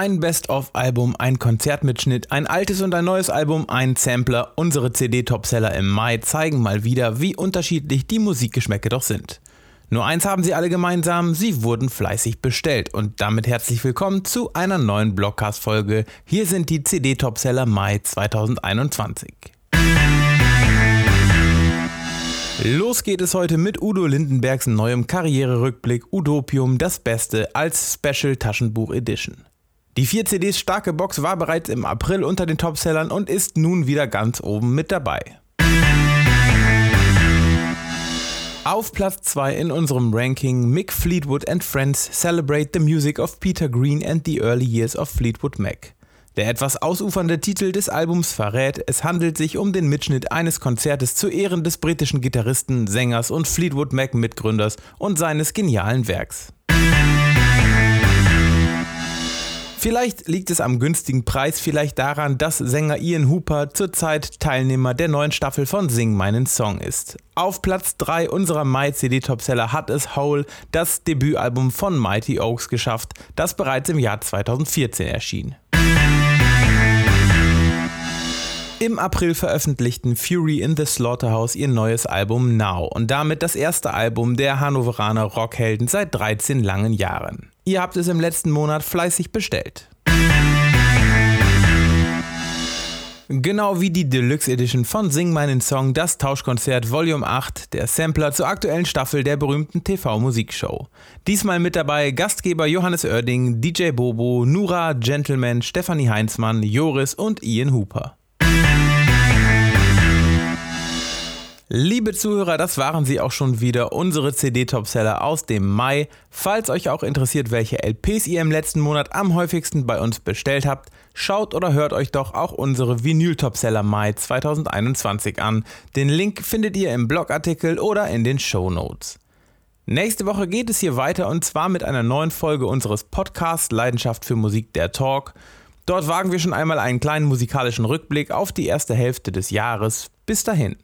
Ein Best-of-Album, ein Konzertmitschnitt, ein altes und ein neues Album, ein Sampler, unsere CD-Topseller im Mai zeigen mal wieder, wie unterschiedlich die Musikgeschmäcke doch sind. Nur eins haben sie alle gemeinsam, sie wurden fleißig bestellt und damit herzlich willkommen zu einer neuen Blockcast-Folge. Hier sind die CD-Topseller Mai 2021. Los geht es heute mit Udo Lindenbergs neuem Karriererückblick Udopium, das Beste als Special Taschenbuch Edition. Die 4 CDs starke Box war bereits im April unter den Topsellern und ist nun wieder ganz oben mit dabei. Auf Platz 2 in unserem Ranking Mick Fleetwood and Friends Celebrate the Music of Peter Green and the Early Years of Fleetwood Mac. Der etwas ausufernde Titel des Albums verrät, es handelt sich um den Mitschnitt eines Konzertes zu Ehren des britischen Gitarristen, Sängers und Fleetwood Mac Mitgründers und seines genialen Werks. Vielleicht liegt es am günstigen Preis, vielleicht daran, dass Sänger Ian Hooper zurzeit Teilnehmer der neuen Staffel von Sing meinen Song ist. Auf Platz 3 unserer Mai CD Topseller hat es Hole, das Debütalbum von Mighty Oaks geschafft, das bereits im Jahr 2014 erschien. Im April veröffentlichten Fury in the Slaughterhouse ihr neues Album Now und damit das erste Album der Hannoveraner Rockhelden seit 13 langen Jahren. Ihr habt es im letzten Monat fleißig bestellt. Genau wie die Deluxe Edition von Sing meinen Song, das Tauschkonzert Volume 8, der Sampler zur aktuellen Staffel der berühmten TV-Musikshow. Diesmal mit dabei Gastgeber Johannes Oerding, DJ Bobo, Nura, Gentleman, Stefanie Heinzmann, Joris und Ian Hooper. Liebe Zuhörer, das waren sie auch schon wieder, unsere CD-Topseller aus dem Mai. Falls euch auch interessiert, welche LPs ihr im letzten Monat am häufigsten bei uns bestellt habt, schaut oder hört euch doch auch unsere Vinyl-Topseller Mai 2021 an. Den Link findet ihr im Blogartikel oder in den Show Notes. Nächste Woche geht es hier weiter und zwar mit einer neuen Folge unseres Podcasts Leidenschaft für Musik der Talk. Dort wagen wir schon einmal einen kleinen musikalischen Rückblick auf die erste Hälfte des Jahres. Bis dahin.